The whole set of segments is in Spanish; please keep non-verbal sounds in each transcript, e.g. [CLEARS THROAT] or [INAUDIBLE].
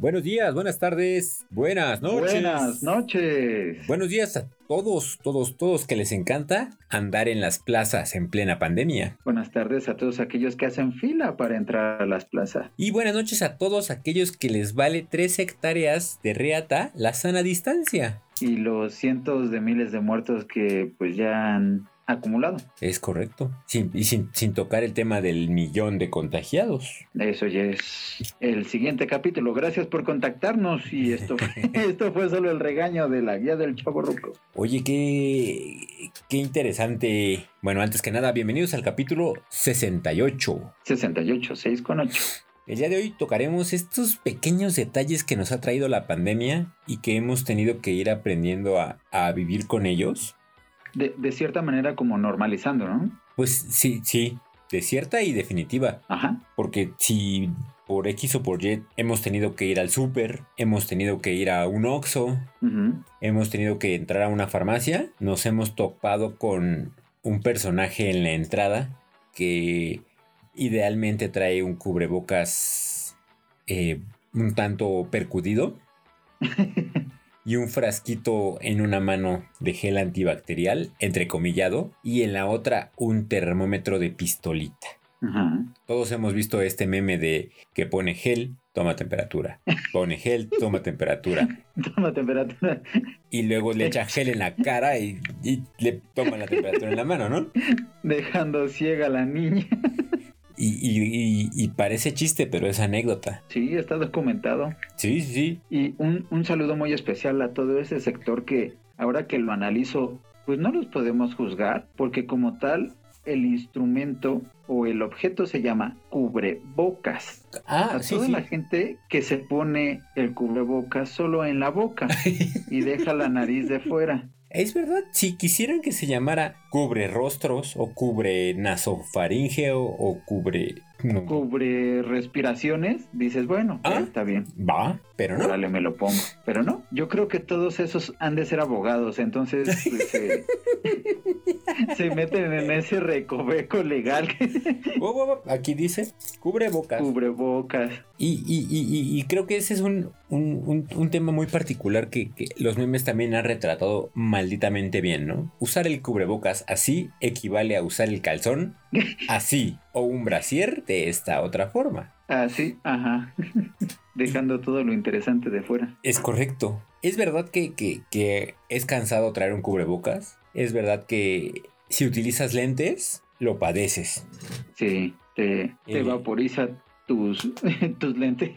Buenos días, buenas tardes, buenas noches. Buenas noches. Buenos días a todos, todos, todos que les encanta andar en las plazas en plena pandemia. Buenas tardes a todos aquellos que hacen fila para entrar a las plazas. Y buenas noches a todos aquellos que les vale tres hectáreas de reata la sana distancia. Y los cientos de miles de muertos que pues ya han acumulado. Es correcto. Sin, y sin, sin, tocar el tema del millón de contagiados. Eso ya es el siguiente capítulo. Gracias por contactarnos. Y esto, [LAUGHS] [LAUGHS] esto fue solo el regaño de la guía del Chavo Ruco. Oye, qué, qué interesante. Bueno, antes que nada, bienvenidos al capítulo 68. 68, 6 con 8. El día de hoy tocaremos estos pequeños detalles que nos ha traído la pandemia y que hemos tenido que ir aprendiendo a, a vivir con ellos de, de, cierta manera como normalizando, ¿no? Pues sí, sí, de cierta y definitiva. Ajá. Porque si por X o por Y hemos tenido que ir al súper, hemos tenido que ir a un Oxxo, uh -huh. hemos tenido que entrar a una farmacia, nos hemos topado con un personaje en la entrada que idealmente trae un cubrebocas eh, un tanto percudido. [LAUGHS] y un frasquito en una mano de gel antibacterial, entrecomillado, y en la otra un termómetro de pistolita. Uh -huh. Todos hemos visto este meme de que pone gel, toma temperatura. Pone gel, toma temperatura. [LAUGHS] toma temperatura. Y luego le echa gel en la cara y, y le toma la temperatura en la mano, ¿no? Dejando ciega a la niña. Y, y, parece chiste, pero es anécdota. Sí, está documentado. Sí, sí, sí. Y un, un, saludo muy especial a todo ese sector que ahora que lo analizo, pues no los podemos juzgar, porque como tal, el instrumento o el objeto se llama cubrebocas. Ah, a sí, toda sí. la gente que se pone el cubrebocas solo en la boca [LAUGHS] y deja la nariz de fuera. Es verdad, si quisieran que se llamara cubre rostros o cubre nasofaringeo o cubre... No. Cubre respiraciones, dices, bueno, ¿Ah? está bien. Va, pero no. Órale, me lo pongo. Pero no, yo creo que todos esos han de ser abogados, entonces pues, [LAUGHS] se, se, meten en ese recoveco legal. oh, oh, oh, aquí dice cubrebocas. Cubrebocas. Y, y, y, y, creo que ese es un, un, un, un tema muy particular que, que, los memes también han retratado malditamente bien, ¿no? Usar el cubrebocas así equivale a usar el calzón así o un brasier de esta otra forma. Así, ajá. [LAUGHS] Dejando todo lo interesante de fuera. Es correcto. Es verdad que, que, que es cansado traer un cubrebocas. Es verdad que si utilizas lentes, lo padeces. Sí, te, te vaporiza tus, [LAUGHS] tus lentes.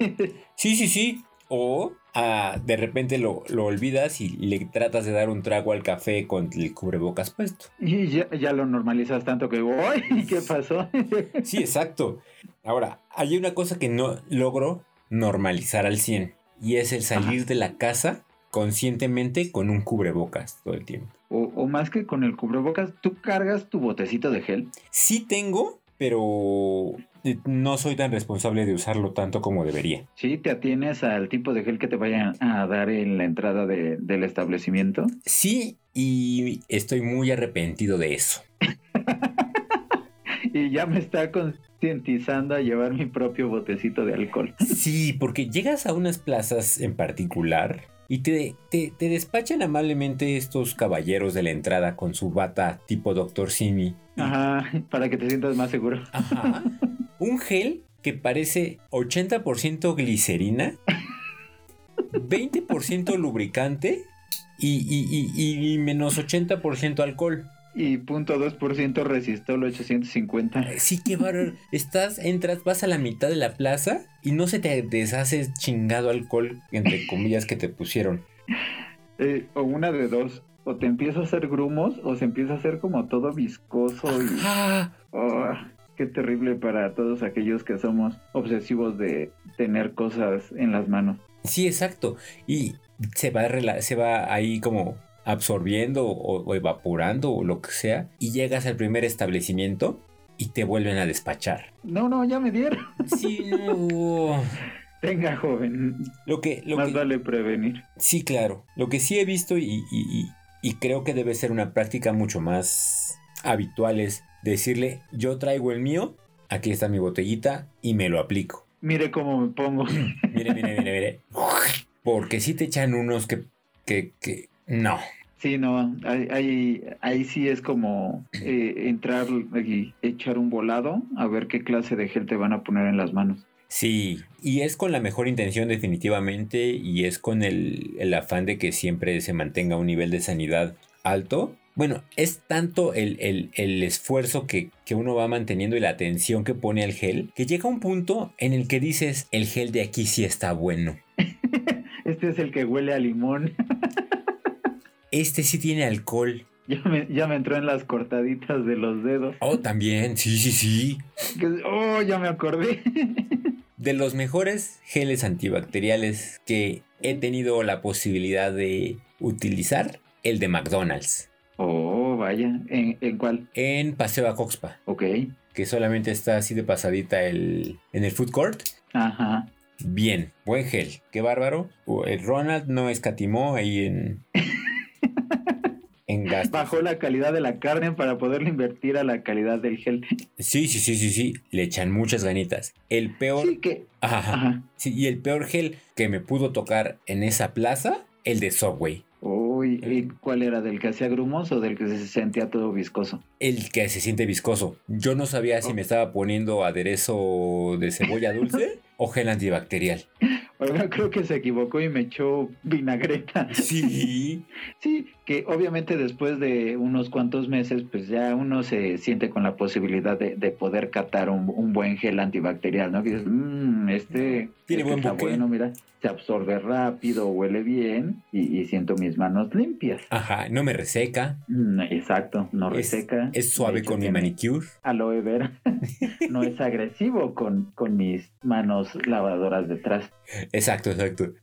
Sí, sí, sí. O ah, de repente lo, lo, olvidas y le tratas de dar un trago al café con el cubrebocas puesto. Y ya, ya lo normalizas tanto que, ¡ay! ¿Qué pasó? [LAUGHS] sí, exacto. Ahora, hay una cosa que no logro normalizar al 100 y es el salir Ajá. de la casa conscientemente con un cubrebocas todo el tiempo. O, o, más que con el cubrebocas, ¿tú cargas tu botecito de gel? Sí tengo, pero no soy tan responsable de usarlo tanto como debería. ¿Sí? ¿Te atienes al tipo de gel que te vayan a dar en la entrada de, del establecimiento? Sí, y estoy muy arrepentido de eso. [LAUGHS] y ya me está concientizando a llevar mi propio botecito de alcohol. [LAUGHS] Sí, porque llegas a unas plazas en particular y te, te, te, despachan amablemente estos caballeros de la entrada con su bata tipo Dr. Simi. Ajá, [LAUGHS] para que te sientas más seguro. Ajá. Un gel que parece 80% glicerina, 20% lubricante y, y, y, y menos 80% alcohol. Y punto .2% resistol 850. Sí, qué bárbaro. Estás, entras, vas a la mitad de la plaza y no se te deshace chingado alcohol, entre comillas, que te pusieron. Eh, o una de dos. O te empieza a hacer grumos o se empieza a hacer como todo viscoso y... Oh, qué terrible para todos aquellos que somos obsesivos de tener cosas en las manos. Sí, exacto. Y se va, se va ahí como absorbiendo o, o, evaporando o lo que sea y llegas al primer establecimiento y te vuelven a despachar. No, no, ya me dieron. Sí, no. Venga, joven. Lo que, lo Más que- vale prevenir. Sí, claro. Lo que sí he visto y, y- y- y creo que debe ser una práctica mucho más habitual es decirle, yo traigo el mío, aquí está mi botellita y me lo aplico. Mire cómo me pongo. [CLEARS THROAT] Mire, mire, mire, mire. Porque si te echan unos que, que, que, no. Sí, no, ahí, ahí, ahí sí es como eh, entrar y echar un volado a ver qué clase de gel te van a poner en las manos. Sí, y es con la mejor intención definitivamente y es con el, el afán de que siempre se mantenga un nivel de sanidad alto. Bueno, es tanto el, el- el esfuerzo que, que uno va manteniendo y la atención que pone al gel, que llega un punto en el que dices, el gel de aquí sí está bueno. [LAUGHS] Este es el que huele a limón. [LAUGHS] Este sí tiene alcohol. Ya me, ya me entró en las cortaditas de los dedos. Oh, también, sí, sí, sí. Oh, ya me acordé. [LAUGHS] De los mejores geles antibacteriales que he tenido la posibilidad de utilizar, el de McDonald's. Oh, vaya. ¿En, en cuál? En Paseo a Coxpa. Ok. que solamente está así de pasadita el, en el food court. Ajá. Bien, buen gel, qué bárbaro. Uh, El Ronald no escatimó ahí en, [LAUGHS] en gastos. Bajó la calidad de la carne para poderle invertir a la calidad del gel. Sí, sí, sí, sí, sí, le echan muchas ganitas. El peor, Sí, que. ajá, Ajá. sí, y el peor gel que me pudo tocar en esa plaza, el de Subway. Uy, ¿y cuál era? ¿Del que hacía grumos o del que se sentía todo viscoso? El que se siente viscoso. Yo no sabía si me estaba poniendo aderezo de cebolla dulce [LAUGHS] o gel antibacterial. Oiga, [LAUGHS] creo que se equivocó y me echó vinagreta. Sí, [LAUGHS] Sí, que obviamente después de unos cuantos meses, pues ya uno se siente con la posibilidad de, de poder catar un, un buen gel antibacterial, ¿no? Que dices, "Mm, este, Tiene este buen está buque". bueno, mira, se absorbe rápido, huele bien y, y siento mis manos limpias. ajá, no me reseca. Mm, exacto, no Es, reseca. es suave hecho, con mi manicure. Aloe vera. [LAUGHS] no es agresivo con, con mis manos lavadoras detrás. Exacto, exacto.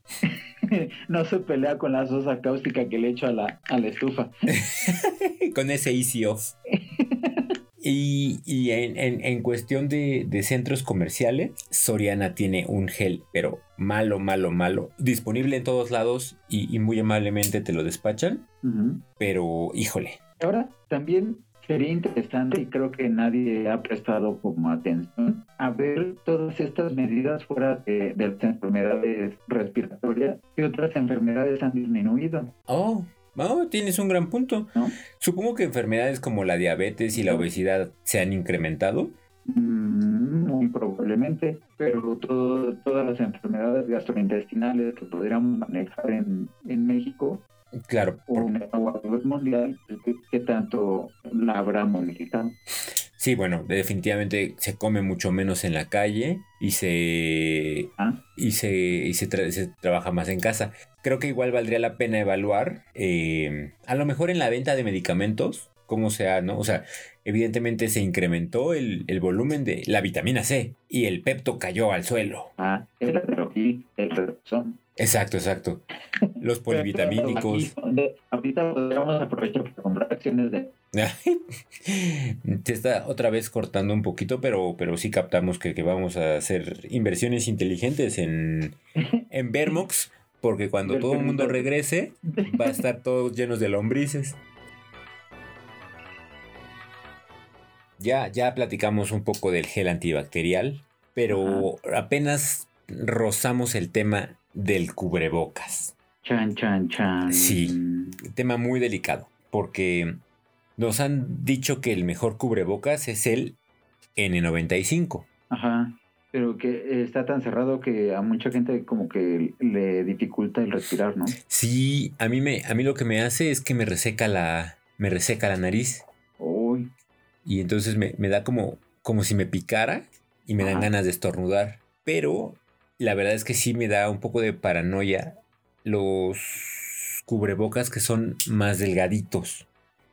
[LAUGHS] no se pelea con la sosa cáustica que le echo a la, a la estufa. [LAUGHS] con ese easy off. [LAUGHS] Y, y en, en- en cuestión de, de centros comerciales, Soriana tiene un gel, pero malo, malo, malo. Disponible en todos lados y, y muy amablemente te lo despachan. Pero, híjole, Ahora, también sería interesante y creo que nadie ha prestado como atención a ver todas estas medidas fuera de, de las enfermedades respiratorias y otras enfermedades han disminuido. oh, oh, tienes un gran punto. ¿No? Supongo que enfermedades como la diabetes y la obesidad se han incrementado. Mm, Muy probablemente, pero todo- todas las enfermedades gastrointestinales que podríamos manejar en, en México Claro, por- en, o a nivel mundial, ¿qué, qué tanto la habrá modificado? sí, bueno, definitivamente se come mucho menos en la calle y se Ah, y se, y se, tra- se trabaja más en casa. Creo que igual valdría la pena evaluar, eh, a lo mejor en la venta de medicamentos, cómo sea, ¿no? O sea, evidentemente se incrementó el, el volumen de la vitamina C y el pepto cayó al suelo. ah, el el retrozón. Exacto, exacto. Los polivitamínicos. Ahorita podríamos aprovechar para comprar acciones de... [LAUGHS] Te está otra vez cortando un poquito, pero, pero sí captamos que, que vamos a hacer inversiones inteligentes en, [LAUGHS] en Vermox, porque cuando todo el mundo regrese, va a estar todos llenos de lombrices. Ya, ya platicamos un poco del gel antibacterial, pero apenas rozamos el tema del cubrebocas. Chan, chan, chan. Sí. Tema muy delicado, porque nos han dicho que el mejor cubrebocas es el N95. Ajá. Pero que está tan cerrado que a mucha gente como que le dificulta el respirar, ¿no? Sí, a mí, me, a mí lo que me hace es que me reseca la, me reseca la nariz Uy, y entonces me, me da como, como si me picara y me dan ganas de estornudar. Pero la verdad es que sí me da un poco de paranoia los cubrebocas que son más delgaditos.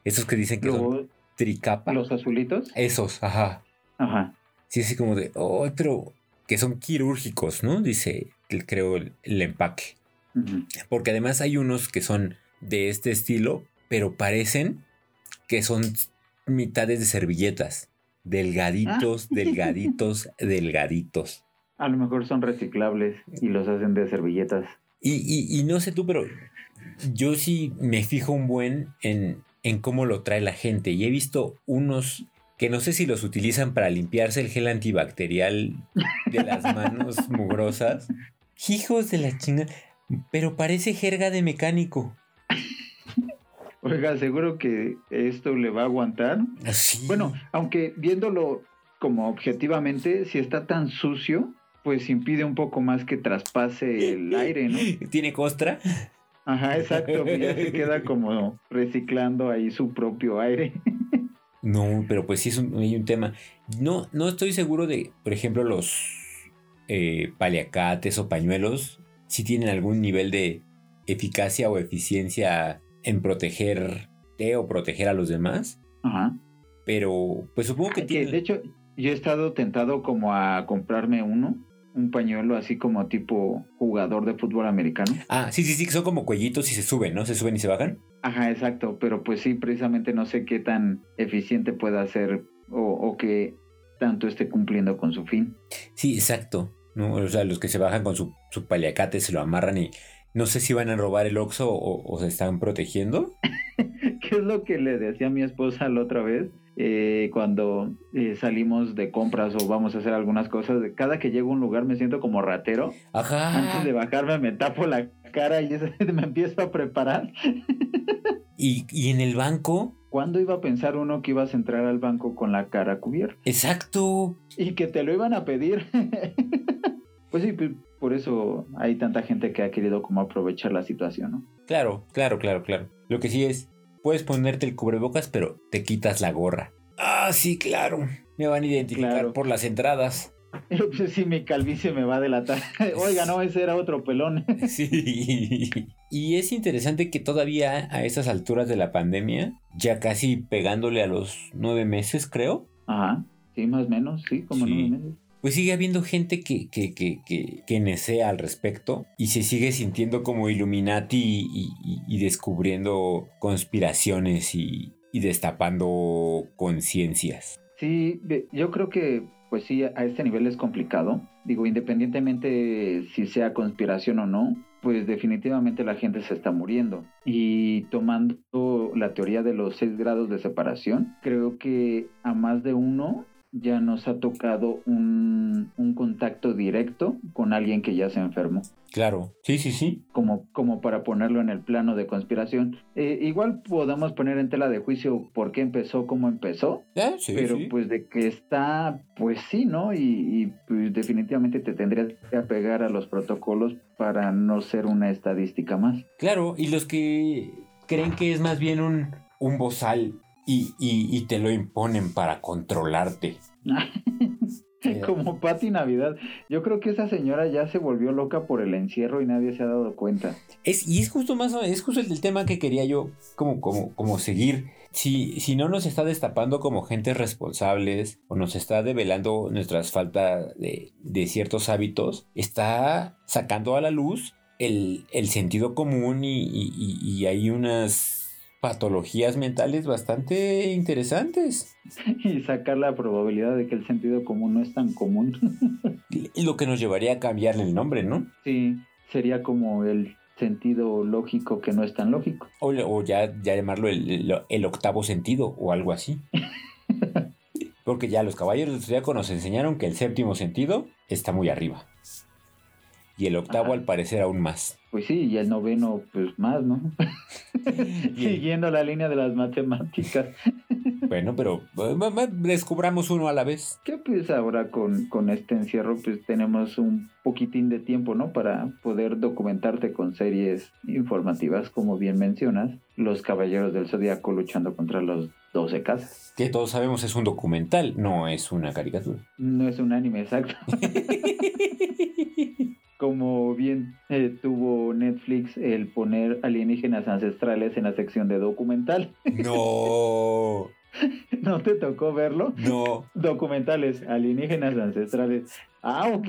Esos que dicen que son tricapa. los azulitos. Esos, ajá. Ajá. Sí, así como de, oh, pero que son quirúrgicos, ¿no? Dice, el- creo, el, el empaque. Porque además hay unos que son de este estilo, pero parecen que son mitades de servilletas. Delgaditos, [LAUGHS] delgaditos, delgaditos. A lo mejor son reciclables y los hacen de servilletas. Y, y, y no sé tú, pero yo sí me fijo un buen en, en cómo lo trae la gente. Y he visto unos que no sé si los utilizan para limpiarse el gel antibacterial de las [LAUGHS] manos mugrosas. Hijos de la china, pero parece jerga de mecánico. Oiga, seguro que esto le va a aguantar. Así. Bueno, aunque viéndolo como objetivamente, si está tan sucio, pues impide un poco más que traspase el aire, ¿no? [LAUGHS] ¿Tiene costra? Ajá, exacto, pues ya se queda [LAUGHS] como reciclando ahí su propio aire. [LAUGHS] No, pero pues sí es un, hay un tema. No, no estoy seguro de, por ejemplo, los eh, paliacates o pañuelos, si tienen algún nivel de eficacia o eficiencia en protegerte o proteger a los demás. Ajá. Pero, pues supongo que Que, tienen... de hecho, yo he estado tentado como a comprarme uno, un pañuelo así como tipo jugador de fútbol americano. Ah, sí, sí, sí, que son como cuellitos y se suben, ¿no? Se suben y se bajan. Ajá, exacto, pero pues sí, precisamente no sé qué tan eficiente pueda ser o, o que tanto esté cumpliendo con su fin. Sí, exacto. ¿no? O sea, los que se bajan con su, su paliacate se lo amarran y no sé si van a robar el Oxxo o, o se están protegiendo. [LAUGHS] ¿Qué es lo que le decía a mi esposa la otra vez? Eh, cuando eh, salimos de compras o vamos a hacer algunas cosas, cada que llego a un lugar me siento como ratero. Ajá. Antes de bajarme me tapo la cara y [LAUGHS] me empiezo a preparar. Y, y en el banco, ¿Cuándo iba a pensar uno que ibas a entrar al banco con la cara cubierta? exacto. Y que te lo iban a pedir. [LAUGHS] pues sí, pues, por eso hay tanta gente que ha querido como aprovechar la situación, ¿no? Claro, claro, claro, claro. Lo que sí es, puedes ponerte el cubrebocas, pero te quitas la gorra. Ah, sí, claro. Me van a identificar Claro. por las entradas. Pues [LAUGHS] sí, mi calvicie me va a delatar. [LAUGHS] Oiga, no, ese era otro pelón. [LAUGHS] Sí. Y es interesante que todavía a estas alturas de la pandemia, ya casi pegándole a los nueve meses, creo, Ajá, sí, más o menos, sí, como Sí. nueve meses. Pues sigue habiendo gente que, que, que, que, que nesea al respecto y se sigue sintiendo como Illuminati y, descubriendo conspiraciones y, y destapando conciencias. Sí, yo creo que, pues sí, a este nivel es complicado. Digo, independientemente si sea conspiración o no, pues definitivamente la gente se está muriendo. Y tomando la teoría de los seis grados de separación, creo que a más de uno ya nos ha tocado un, un contacto directo con alguien que ya se enfermó. Claro, sí, sí, sí. como, como para ponerlo en el plano de conspiración. Eh, igual podemos poner en tela de juicio por qué empezó, cómo empezó, Ah, sí, pero sí. pues de que está, pues sí, ¿no? Y, y, pues definitivamente te tendrías que apegar a los protocolos para no ser una estadística más. Claro, y los que creen que es más bien un, un bozal y, y- y te lo imponen para controlarte. [LAUGHS] Como Patti Navidad. Yo creo que esa señora ya se volvió loca por el encierro y nadie se ha dado cuenta. Es, y es justo más es justo el, el tema que quería yo como, como, como seguir. Si, si no nos está destapando como gentes responsables o nos está develando nuestras faltas de, de ciertos hábitos, está sacando a la luz el, el sentido común y- y hay unas patologías mentales bastante interesantes. [LAUGHS] Y sacar la probabilidad de que el sentido común no es tan común. [LAUGHS] Lo que nos llevaría a cambiarle el nombre, ¿no? Sí, sería como el sentido lógico que no es tan lógico. O, o ya, ya llamarlo el, el- el octavo sentido o algo así. [LAUGHS] Porque ya los caballeros del zodiaco nos enseñaron que el séptimo sentido está muy arriba. Y el octavo, Ajá. al parecer, aún más. Pues sí, y el noveno, pues más, ¿no? [LAUGHS] Siguiendo la línea de las matemáticas. [LAUGHS] Bueno, pero descubramos uno a la vez. Que pues ahora con, con este encierro, pues tenemos un poquitín de tiempo, ¿no? Para poder documentarte con series informativas, como bien mencionas, Los Caballeros del Zodíaco luchando contra los 12 casas. Que todos sabemos es un documental, no es una caricatura. No es un anime exacto. [LAUGHS] Como bien eh, tuvo Netflix el poner alienígenas ancestrales en la sección de documental. No, [LAUGHS] ¿No te tocó verlo? no. Documentales, alienígenas ancestrales. Ah, ok.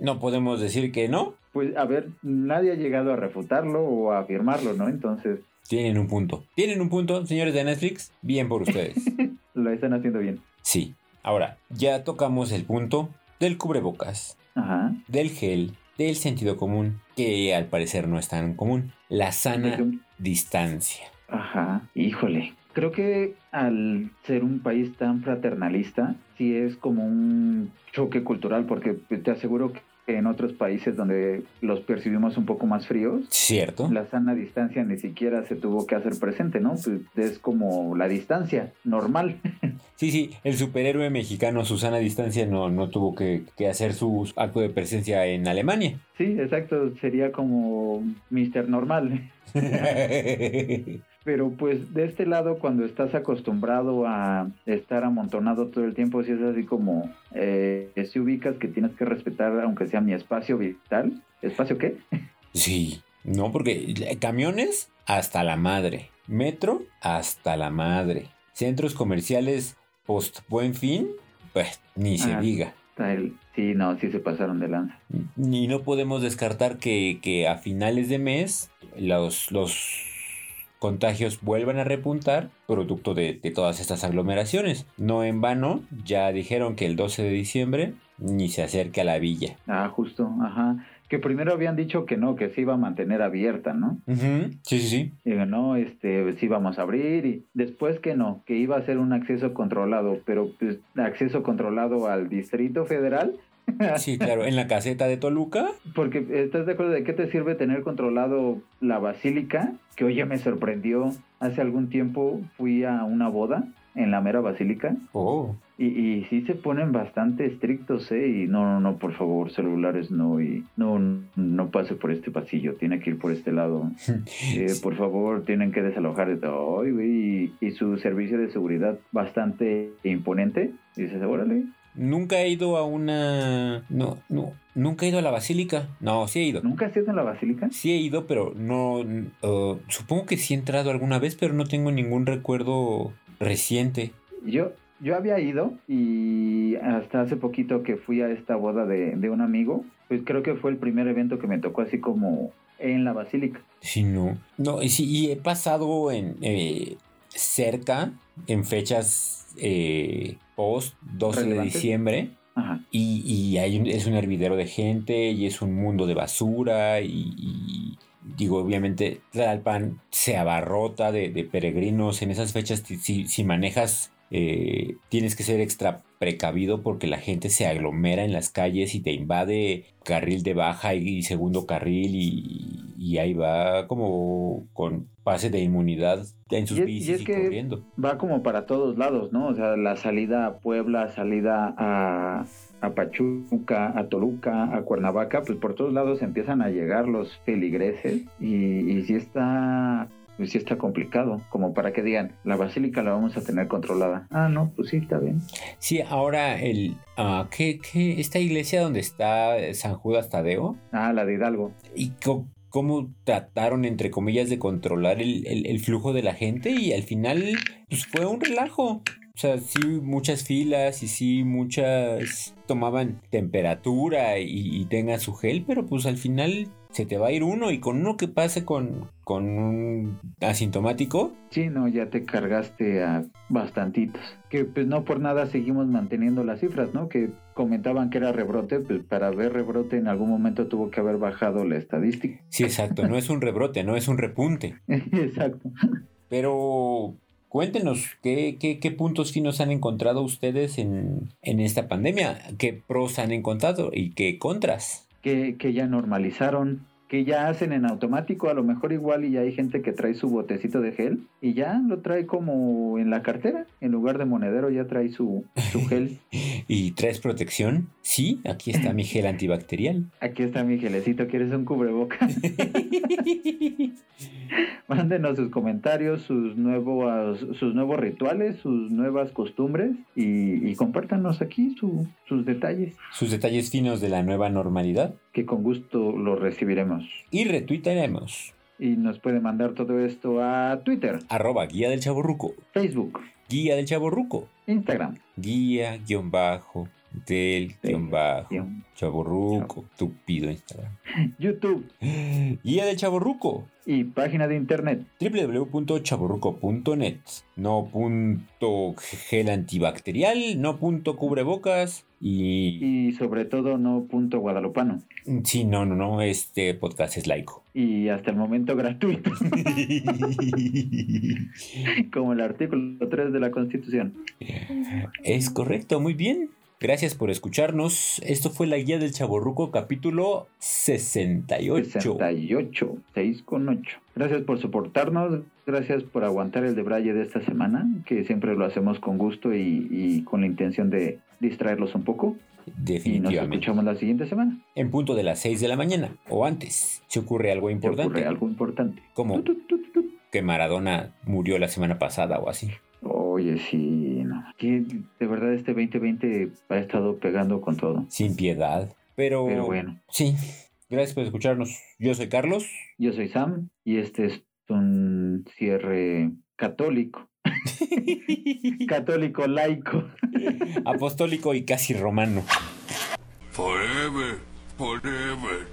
No podemos decir que no. Pues a ver, nadie ha llegado a refutarlo o a afirmarlo, ¿no? Entonces, Tienen un punto. Tienen un punto, señores de Netflix. Bien por ustedes. [LAUGHS] Lo están haciendo bien. Sí. Ahora, ya tocamos el punto del cubrebocas, Ajá. del gel, del sentido común, que al parecer no es tan común. La sana distancia. Ajá. Híjole. Creo que al ser un país tan fraternalista, sí es como un choque cultural, porque te aseguro que en otros países donde los percibimos un poco más fríos, ¿Cierto? la sana distancia ni siquiera se tuvo que hacer presente, ¿no? Pues es como la distancia normal. [LAUGHS] Sí, sí, el superhéroe mexicano Susana Distancia no, no tuvo que, que hacer su acto de presencia en Alemania. Sí, exacto, sería como Mr. Normal. [LAUGHS] Pero pues de este lado, cuando estás acostumbrado a estar amontonado todo el tiempo, si es así como, eh, si ubicas que tienes que respetar, aunque sea mi espacio vital. ¿Espacio qué? [LAUGHS] Sí, no, porque camiones hasta la madre, metro hasta la madre, centros comerciales post buen fin, pues ni se Ah. diga. Sí, no, sí se pasaron de lanza. Y no podemos descartar que, que a finales de mes los, los contagios vuelvan a repuntar producto de, de todas estas aglomeraciones. No en vano, ya dijeron que el 12 de diciembre ni se acerque a la villa. Ah, justo, ajá. Que primero habían dicho que no, que se iba a mantener abierta, ¿no? Sí, sí, sí. Y no, este, sí vamos a abrir y después que no, que iba a ser un acceso controlado, pero pues acceso controlado al Distrito Federal, Sí, claro, en la caseta de Toluca. porque estás de acuerdo de qué te sirve tener controlado la basílica, que oye me sorprendió, hace algún tiempo fui a una boda en la mera basílica Oh, y, y sí se ponen bastante estrictos, ¿eh? Y no, no, no, por favor, celulares no, y no, no pase por este pasillo, tiene que ir por este lado. [LAUGHS] Eh, por favor, tienen que desalojar de todo. Y, y su servicio de seguridad bastante imponente. Y dices, órale, Nunca he ido a una... No, no, nunca he ido a la basílica. No, sí he ido. ¿nunca has ido en la basílica? Sí he ido, pero no... uh, supongo que sí he entrado alguna vez, pero no tengo ningún recuerdo reciente. Yo, yo había ido y hasta hace poquito que fui a esta boda de, de un amigo, pues creo que fue el primer evento que me tocó así como en la basílica. Sí, no. No, y sí, y he pasado en eh, cerca, en fechas eh, post 12 de diciembre. Ajá. Y, y hay un- es un hervidero de gente y es un mundo de basura y, y digo, obviamente Tlalpan se abarrota de, de peregrinos en esas fechas. Si, si manejas, eh, tienes que ser extra precavido porque la gente se aglomera en las calles y te invade carril de baja y, segundo carril y, y ahí va como con pase de inmunidad en sus Y es- y bicis es y que- corriendo. Va como para todos lados, ¿no? O sea, la salida a Puebla, salida a, a Pachuca, a Toluca, a Cuernavaca, pues por todos lados empiezan a llegar los feligreses y, y sí está... Pues sí está complicado, como para que digan, la basílica la vamos a tener controlada. Ah, no, pues sí, está bien. Sí, ahora el... ah, ¿qué, qué? Esta iglesia donde está San Judas Tadeo? Ah, la de Hidalgo. ¿Y co- cómo trataron, entre comillas, de controlar el, el- flujo de la gente? Y al final, pues fue un relajo. O sea, sí, muchas filas y sí, muchas tomaban temperatura y, y tengan su gel, pero pues al final se te va a ir uno y con uno que pase con, con un asintomático, Sí, no, ya te cargaste a bastantitos. Que pues no por nada seguimos manteniendo las cifras, ¿no? Que comentaban que era rebrote, pues para ver rebrote en algún momento tuvo que haber bajado la estadística. sí, exacto, no es un rebrote, no es un repunte. [LAUGHS] Exacto. Pero cuéntenos, ¿qué, qué, qué puntos finos han encontrado ustedes en, en esta pandemia? ¿Qué pros han encontrado y qué contras? Que, que ya normalizaron, que ya hacen en automático, a lo mejor igual y ya hay gente que trae su botecito de gel y ya lo trae como en la cartera, en lugar de monedero ya trae su, su gel. [LAUGHS] ¿Y traes protección? Sí, aquí está mi gel antibacterial. Aquí está mi gelecito, ¿quieres un cubrebocas? [LAUGHS] Mándenos sus comentarios, sus nuevos, sus nuevos rituales, sus nuevas costumbres y, y compártanos aquí su- sus detalles, Sus detalles finos de la nueva normalidad. Que con gusto los recibiremos. Y retuitaremos. Y nos puede mandar todo esto a Twitter, Arroba guía del chaborruco. Facebook, Guía del chaborruco. Instagram. Guía guion bajo Del guion bajo. Chaborruco. Tupido Instagram. [LAUGHS] YouTube Guía del Chaborruco. y página de internet. www.chaborruco.net. No punto gel antibacterial, no punto cubrebocas y... Y sobre todo no punto guadalupano. Sí, no, no, no, este podcast es laico. Y hasta el momento gratuito, [LAUGHS] [LAUGHS] como el artículo 3 de la Constitución. Es correcto, muy bien. Gracias por escucharnos. Esto fue la guía del Chaborruco capítulo 68. 68, 6 con 8. Gracias por soportarnos, gracias por aguantar el debraye de esta semana, que siempre lo hacemos con gusto y, y con la intención de distraerlos un poco. Y nos Definitivamente. escuchamos la siguiente semana. En punto de las 6 de la mañana o antes. Si ocurre algo ¿Te importante. ocurre algo importante? Como que Maradona murió la semana pasada o así. Oye, sí. Que de verdad este 2020 ha estado pegando con todo. Sin piedad. Pero, Pero bueno, sí. Gracias por escucharnos. Yo soy Carlos. yo soy Sam y este es un cierre católico. [LAUGHS] católico laico. Apostólico y casi romano. Forever, forever.